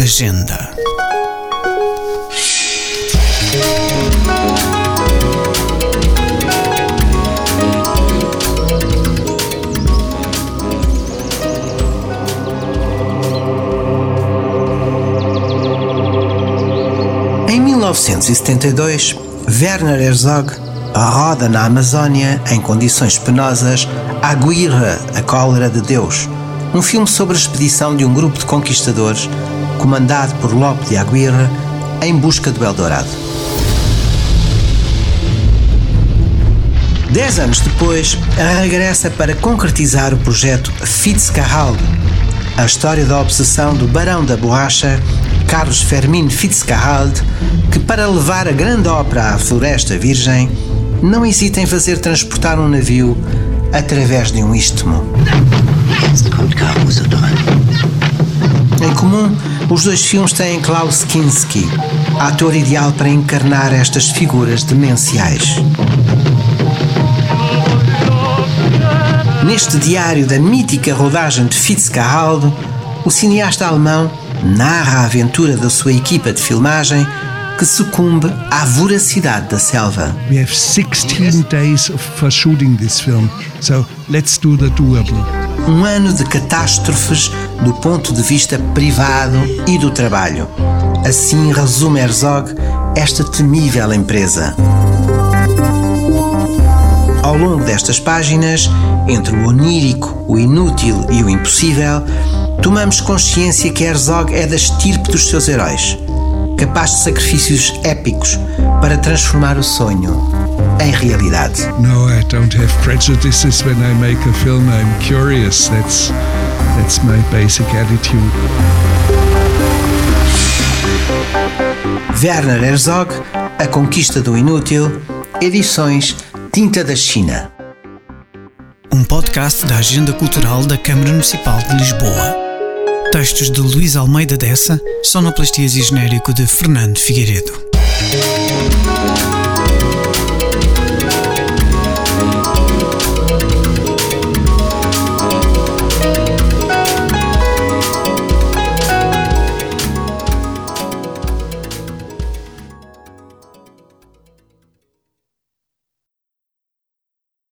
Agenda. Em 1972, Werner Herzog roda na Amazónia, em condições penosas, Aguirre, a cólera de Deus, um filme sobre a expedição de um grupo de conquistadores comandado por Lope de Aguirre em busca do Eldorado. Dez anos depois, regressa para concretizar o projeto Fitzcarraldo, a história da obsessão do Barão da Borracha, Carlos Fermin Fitzcarraldo, que para levar a grande ópera à Floresta Virgem, não hesita em fazer transportar um navio através de um istmo. Os dois filmes têm Klaus Kinski, ator ideal para encarnar estas figuras demenciais. Neste diário da mítica rodagem de Fitzcarraldo, o cineasta alemão narra a aventura da sua equipa de filmagem que sucumbe à voracidade da selva. We have 16 days for shooting this film, so let's do the doable. Um ano de catástrofes do ponto de vista privado e do trabalho. Assim resume Herzog esta temível empresa. Ao longo destas páginas, entre o onírico, o inútil e o impossível, tomamos consciência que Herzog é da estirpe dos seus heróis, capaz de sacrifícios épicos para transformar o sonho em realidade. No, I don't have prejudices when I make a film. I'm curious. That's that's my basic attitude. Werner Herzog, A Conquista do Inútil, edições Tinta da China. Um podcast da Agenda Cultural da Câmara Municipal de Lisboa. Textos de Luís Almeida Dessa, sonoplastias e genérico de Fernando Figueiredo.